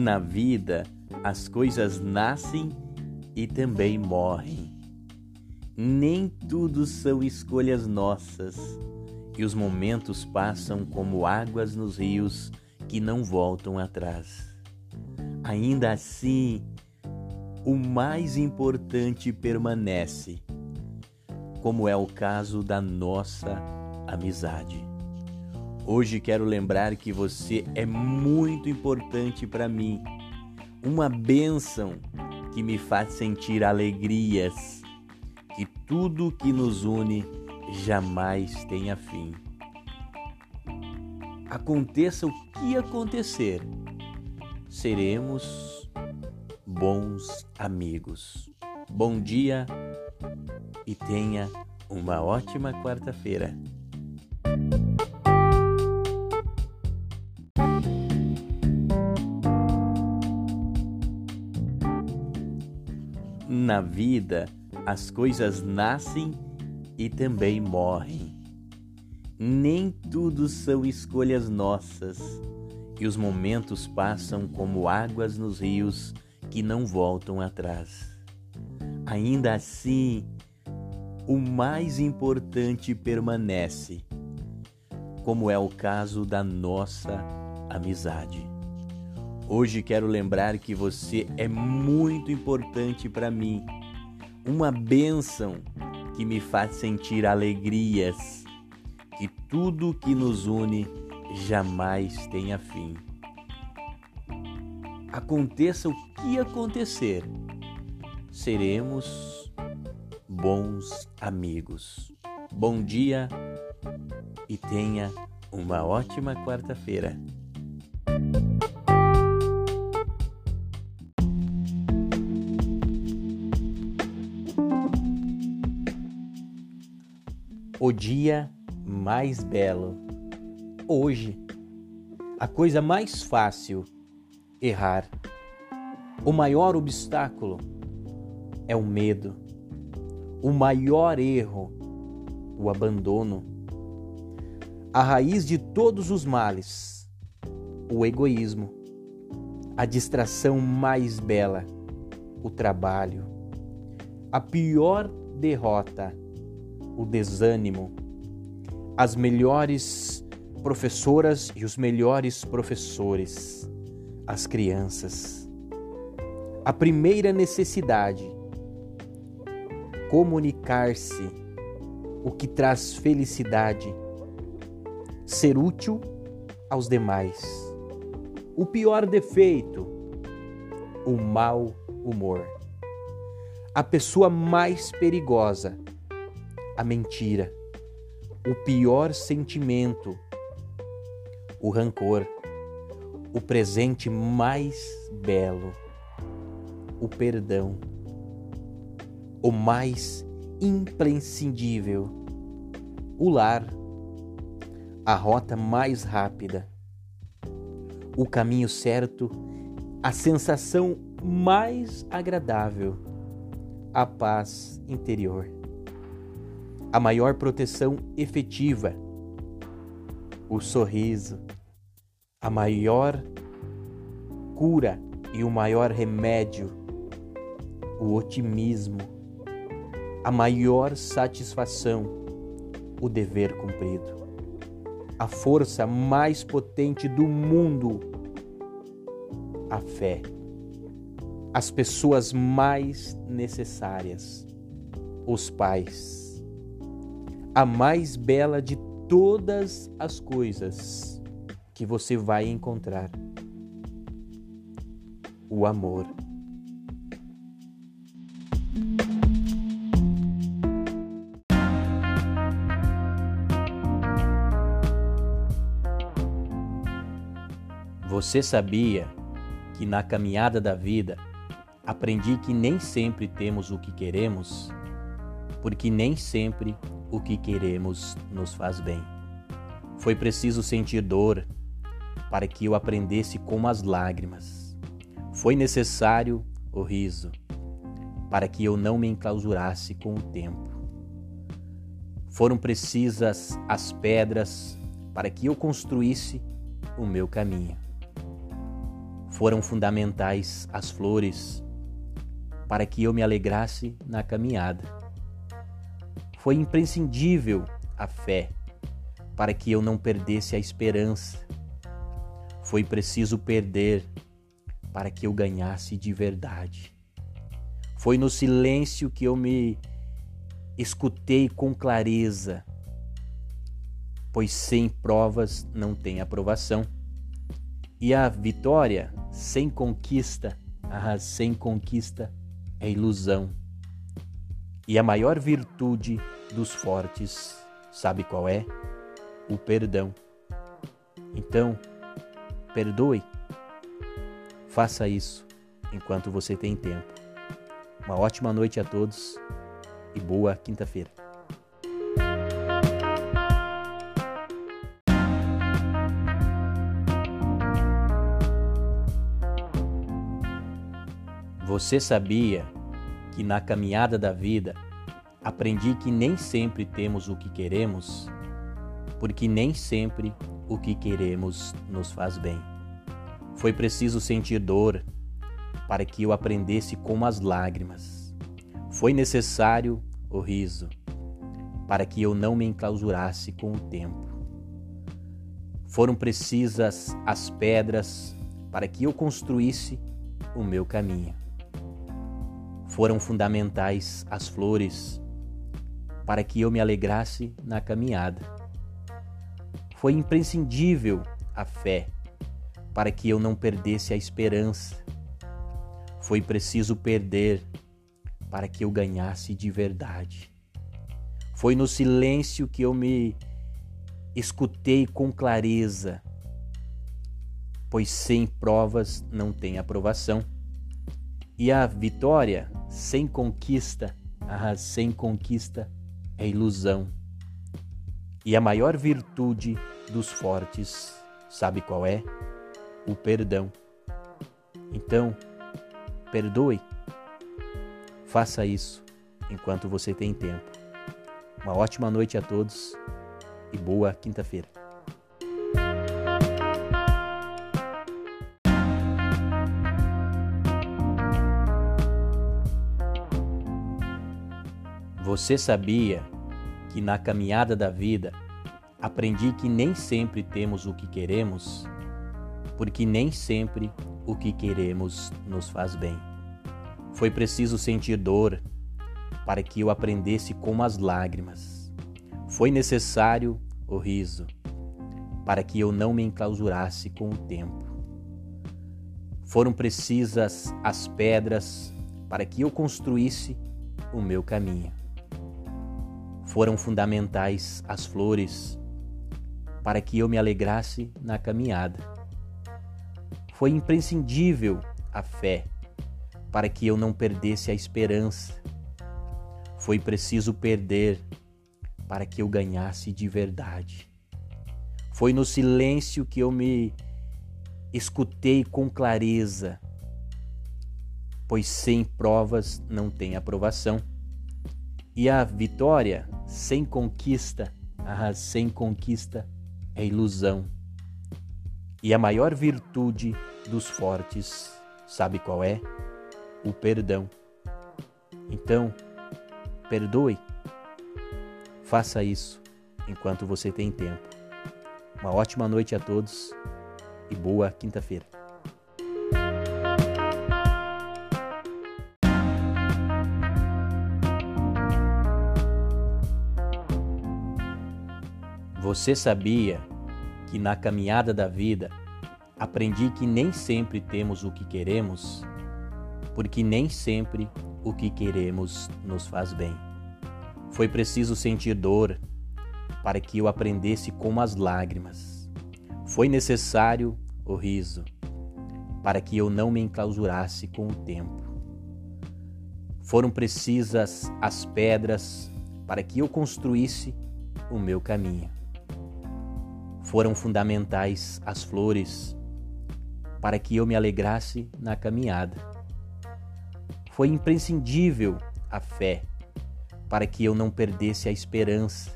Na vida, as coisas nascem e também morrem. Nem tudo são escolhas nossas, e os momentos passam como águas nos rios que não voltam atrás. Ainda assim, o mais importante permanece, como é o caso da nossa amizade. Hoje quero lembrar que você é muito importante para mim, uma bênção que me faz sentir alegrias, que tudo que nos une jamais tenha fim. Aconteça o que acontecer, seremos bons amigos. Bom dia e tenha uma ótima quarta-feira. Na vida, as coisas nascem e também morrem. Nem tudo são escolhas nossas, e os momentos passam como águas nos rios que não voltam atrás. Ainda assim, o mais importante permanece, como é o caso da nossa amizade. Hoje quero lembrar que você é muito importante para mim, uma bênção que me faz sentir alegrias, que tudo que nos une jamais tenha fim. Aconteça o que acontecer, seremos bons amigos. Bom dia e tenha uma ótima quarta-feira. O dia mais belo. Hoje, a coisa mais fácil, errar. O maior obstáculo é o medo. O maior erro, o abandono. A raiz de todos os males, o egoísmo. A distração mais bela, o trabalho. A pior derrota, o desânimo. As melhores professoras e os melhores professores, as crianças. A primeira necessidade, comunicar-se, o que traz felicidade, ser útil aos demais. O pior defeito, o mau humor. A pessoa mais perigosa, a mentira, o pior sentimento, o rancor, o presente mais belo, o perdão, o mais imprescindível, o lar, a rota mais rápida, o caminho certo, a sensação mais agradável, a paz interior a maior proteção efetiva, o sorriso, a maior cura e o maior remédio, o otimismo, a maior satisfação, o dever cumprido, a força mais potente do mundo, a fé, as pessoas mais necessárias, os pais a mais bela de todas as coisas que você vai encontrar: o amor. Você sabia que na caminhada da vida aprendi que nem sempre temos o que queremos, porque nem sempre o que queremos nos faz bem. Foi preciso sentir dor para que eu aprendesse como as lágrimas. Foi necessário o riso para que eu não me enclausurasse com o tempo. Foram precisas as pedras para que eu construísse o meu caminho. Foram fundamentais as flores para que eu me alegrasse na caminhada. Foi imprescindível a fé para que eu não perdesse a esperança. Foi preciso perder para que eu ganhasse de verdade. Foi no silêncio que eu me escutei com clareza, pois sem provas não tem aprovação. E a vitória sem conquista, ah, sem conquista é ilusão. E a maior virtude dos fortes, sabe qual é? O perdão. Então, perdoe. Faça isso enquanto você tem tempo. Uma ótima noite a todos e boa quinta-feira. Você sabia que na caminhada da vida aprendi que nem sempre temos o que queremos, porque nem sempre o que queremos nos faz bem. Foi preciso sentir dor para que eu aprendesse como as lágrimas. Foi necessário o riso para que eu não me enclausurasse com o tempo. Foram precisas as pedras para que eu construísse o meu caminho foram fundamentais as flores para que eu me alegrasse na caminhada. Foi imprescindível a fé para que eu não perdesse a esperança. Foi preciso perder para que eu ganhasse de verdade. Foi no silêncio que eu me escutei com clareza, pois sem provas não tem aprovação. E a vitória sem conquista, ah, sem conquista é ilusão. E a maior virtude dos fortes, sabe qual é? O perdão. Então, perdoe. Faça isso enquanto você tem tempo. Uma ótima noite a todos e boa quinta-feira. Você sabia que na caminhada da vida aprendi que nem sempre temos o que queremos, porque nem sempre o que queremos nos faz bem. Foi preciso sentir dor para que eu aprendesse como as lágrimas. Foi necessário o riso para que eu não me enclausurasse com o tempo. Foram precisas as pedras para que eu construísse o meu caminho foram fundamentais as flores para que eu me alegrasse na caminhada. Foi imprescindível a fé para que eu não perdesse a esperança. Foi preciso perder para que eu ganhasse de verdade. Foi no silêncio que eu me escutei com clareza, pois sem provas não tem aprovação. E a vitória sem conquista, ah, sem conquista é ilusão. E a maior virtude dos fortes, sabe qual é? O perdão. Então, perdoe. Faça isso enquanto você tem tempo. Uma ótima noite a todos e boa quinta-feira. Você sabia que na caminhada da vida aprendi que nem sempre temos o que queremos, porque nem sempre o que queremos nos faz bem. Foi preciso sentir dor para que eu aprendesse como as lágrimas. Foi necessário o riso para que eu não me enclausurasse com o tempo. Foram precisas as pedras para que eu construísse o meu caminho foram fundamentais as flores para que eu me alegrasse na caminhada. Foi imprescindível a fé para que eu não perdesse a esperança.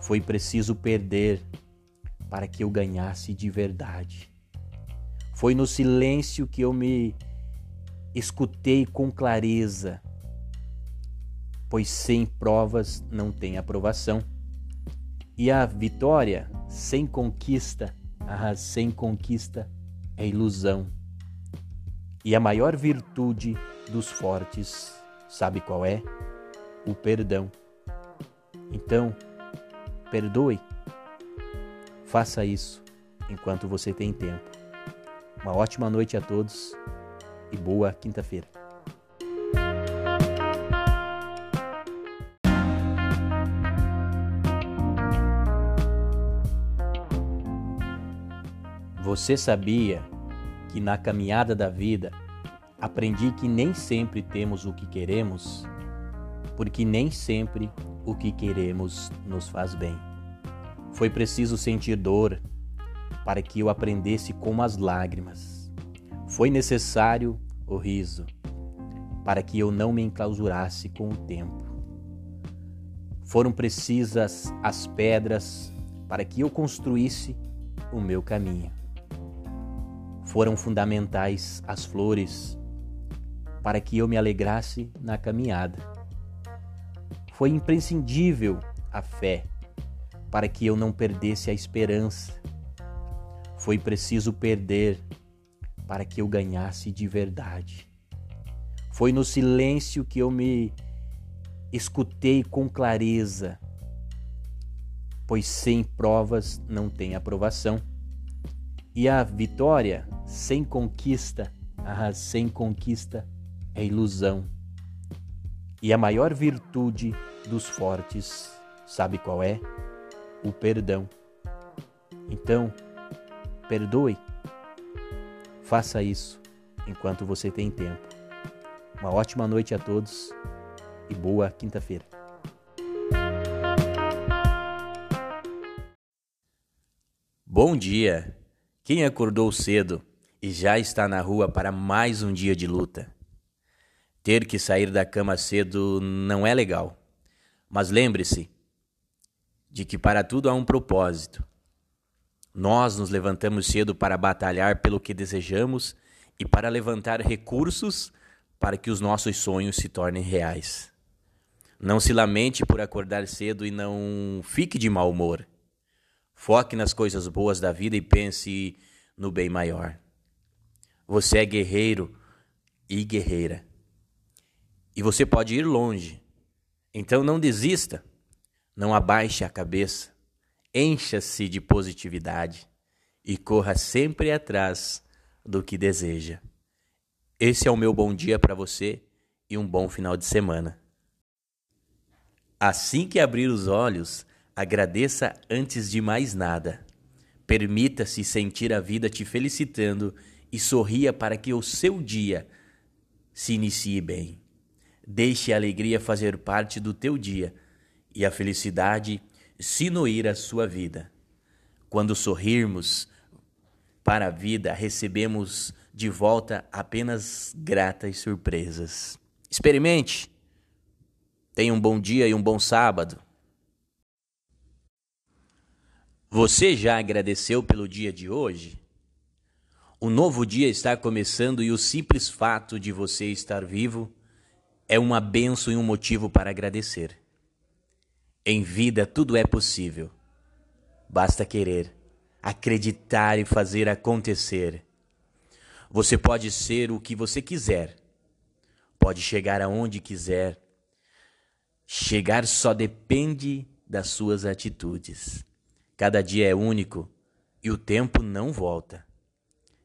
Foi preciso perder para que eu ganhasse de verdade. Foi no silêncio que eu me escutei com clareza, pois sem provas não tem aprovação. E a vitória sem conquista, ah, sem conquista é ilusão. E a maior virtude dos fortes, sabe qual é? O perdão. Então, perdoe. Faça isso enquanto você tem tempo. Uma ótima noite a todos e boa quinta-feira. Você sabia que na caminhada da vida aprendi que nem sempre temos o que queremos, porque nem sempre o que queremos nos faz bem. Foi preciso sentir dor para que eu aprendesse como as lágrimas. Foi necessário o riso para que eu não me enclausurasse com o tempo. Foram precisas as pedras para que eu construísse o meu caminho. Foram fundamentais as flores para que eu me alegrasse na caminhada. Foi imprescindível a fé para que eu não perdesse a esperança. Foi preciso perder para que eu ganhasse de verdade. Foi no silêncio que eu me escutei com clareza, pois sem provas não tem aprovação. E a vitória sem conquista, ah, sem conquista é ilusão. E a maior virtude dos fortes, sabe qual é? o perdão. Então, perdoe. Faça isso enquanto você tem tempo. Uma ótima noite a todos e boa quinta-feira. Bom dia! Quem acordou cedo e já está na rua para mais um dia de luta? Ter que sair da cama cedo não é legal, mas lembre-se de que para tudo há um propósito. Nós nos levantamos cedo para batalhar pelo que desejamos e para levantar recursos para que os nossos sonhos se tornem reais. Não se lamente por acordar cedo e não fique de mau humor. Foque nas coisas boas da vida e pense no bem maior. Você é guerreiro e guerreira. E você pode ir longe. Então não desista. Não abaixe a cabeça, encha-se de positividade e corra sempre atrás do que deseja. Esse é o meu bom dia para você e um bom final de semana. Assim que abrir os olhos, agradeça antes de mais nada. Permita-se sentir a vida te felicitando e sorria para que o seu dia se inicie bem. Deixe a alegria fazer parte do teu dia e a felicidade sinuir a sua vida. Quando sorrirmos para a vida, recebemos de volta apenas gratas surpresas. Experimente. Tenha um bom dia e um bom sábado. Você já agradeceu pelo dia de hoje? Um novo dia está começando e o simples fato de você estar vivo é uma benção e um motivo para agradecer. Em vida tudo é possível. Basta querer, acreditar e fazer acontecer. Você pode ser o que você quiser, pode chegar aonde quiser. Chegar só depende das suas atitudes. Cada dia é único e o tempo não volta.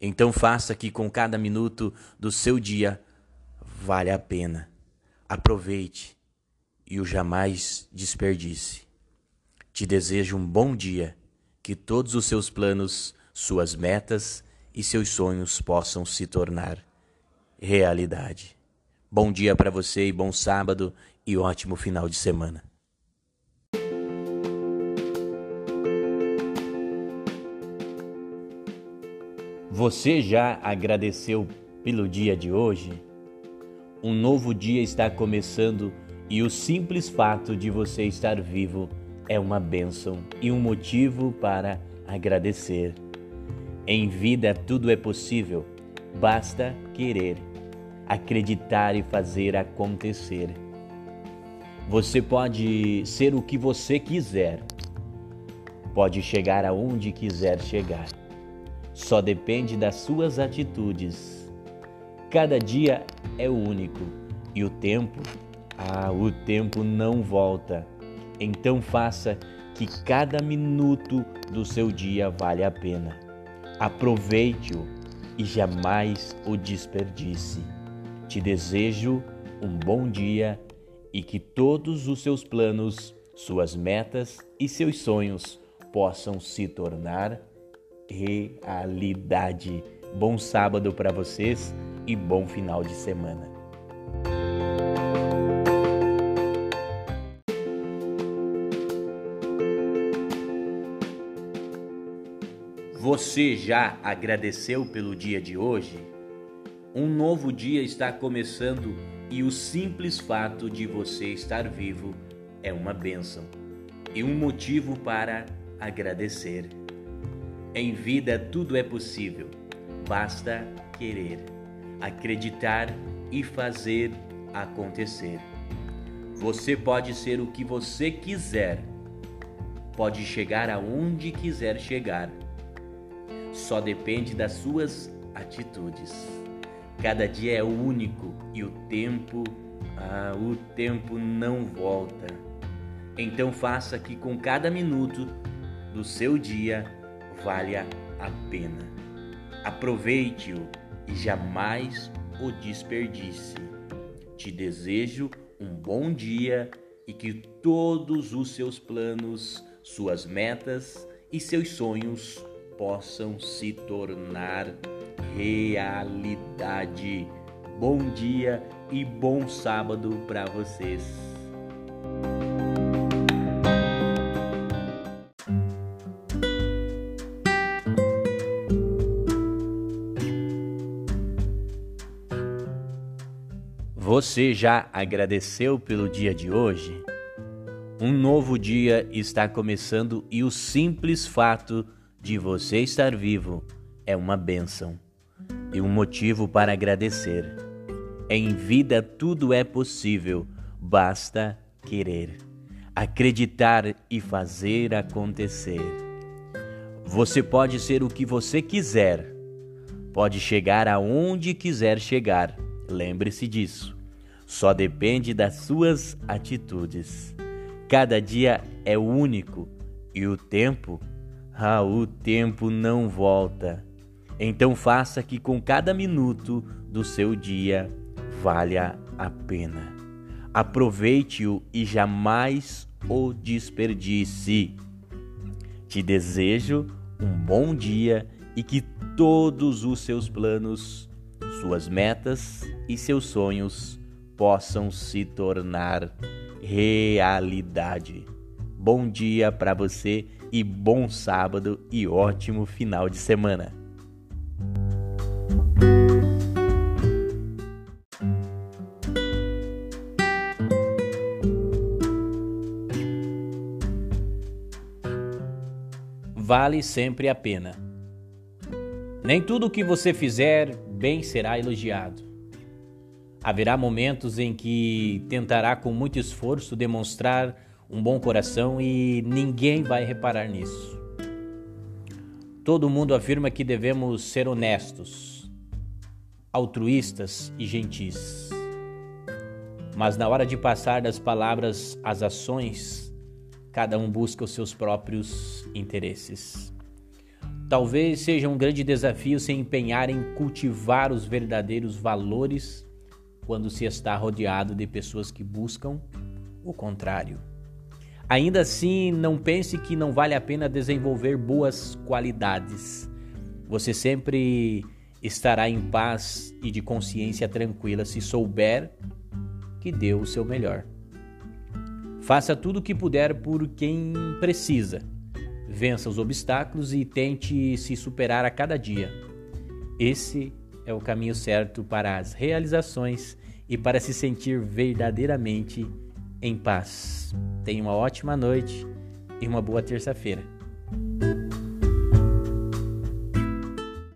Então faça que com cada minuto do seu dia vale a pena. Aproveite e o jamais desperdice. Te desejo um bom dia, que todos os seus planos, suas metas e seus sonhos possam se tornar realidade. Bom dia para você e bom sábado e ótimo final de semana. Você já agradeceu pelo dia de hoje? Um novo dia está começando e o simples fato de você estar vivo é uma bênção e um motivo para agradecer. Em vida tudo é possível, basta querer, acreditar e fazer acontecer. Você pode ser o que você quiser, pode chegar aonde quiser chegar. Só depende das suas atitudes. Cada dia é único e o tempo, ah, o tempo não volta. Então faça que cada minuto do seu dia vale a pena. Aproveite-o e jamais o desperdice. Te desejo um bom dia e que todos os seus planos, suas metas e seus sonhos possam se tornar realidade. Bom sábado para vocês e bom final de semana. Você já agradeceu pelo dia de hoje? Um novo dia está começando e o simples fato de você estar vivo é uma bênção e um motivo para agradecer. Em vida tudo é possível, basta querer, acreditar e fazer acontecer. Você pode ser o que você quiser, pode chegar aonde quiser chegar só depende das suas atitudes. Cada dia é único e o tempo, ah, o tempo não volta. Então faça que com cada minuto do seu dia valha a pena. Aproveite-o e jamais o desperdice. Te desejo um bom dia e que todos os seus planos, suas metas e seus sonhos possam se tornar realidade. Bom dia e bom sábado para vocês. Você já agradeceu pelo dia de hoje? Um novo dia está começando e o simples fato de você estar vivo é uma bênção e um motivo para agradecer. Em vida tudo é possível, basta querer, acreditar e fazer acontecer. Você pode ser o que você quiser, pode chegar aonde quiser chegar. Lembre-se disso. Só depende das suas atitudes. Cada dia é único e o tempo ah, o tempo não volta. Então faça que com cada minuto do seu dia valha a pena. Aproveite-o e jamais o desperdice. Te desejo um bom dia e que todos os seus planos, suas metas e seus sonhos possam se tornar realidade. Bom dia para você e bom sábado e ótimo final de semana. Vale sempre a pena. Nem tudo o que você fizer bem será elogiado. Haverá momentos em que tentará com muito esforço demonstrar um bom coração e ninguém vai reparar nisso. Todo mundo afirma que devemos ser honestos, altruístas e gentis. Mas na hora de passar das palavras às ações, cada um busca os seus próprios interesses. Talvez seja um grande desafio se empenhar em cultivar os verdadeiros valores quando se está rodeado de pessoas que buscam o contrário. Ainda assim, não pense que não vale a pena desenvolver boas qualidades. Você sempre estará em paz e de consciência tranquila se souber que deu o seu melhor. Faça tudo o que puder por quem precisa. Vença os obstáculos e tente se superar a cada dia. Esse é o caminho certo para as realizações e para se sentir verdadeiramente em paz. Tenha uma ótima noite e uma boa terça-feira.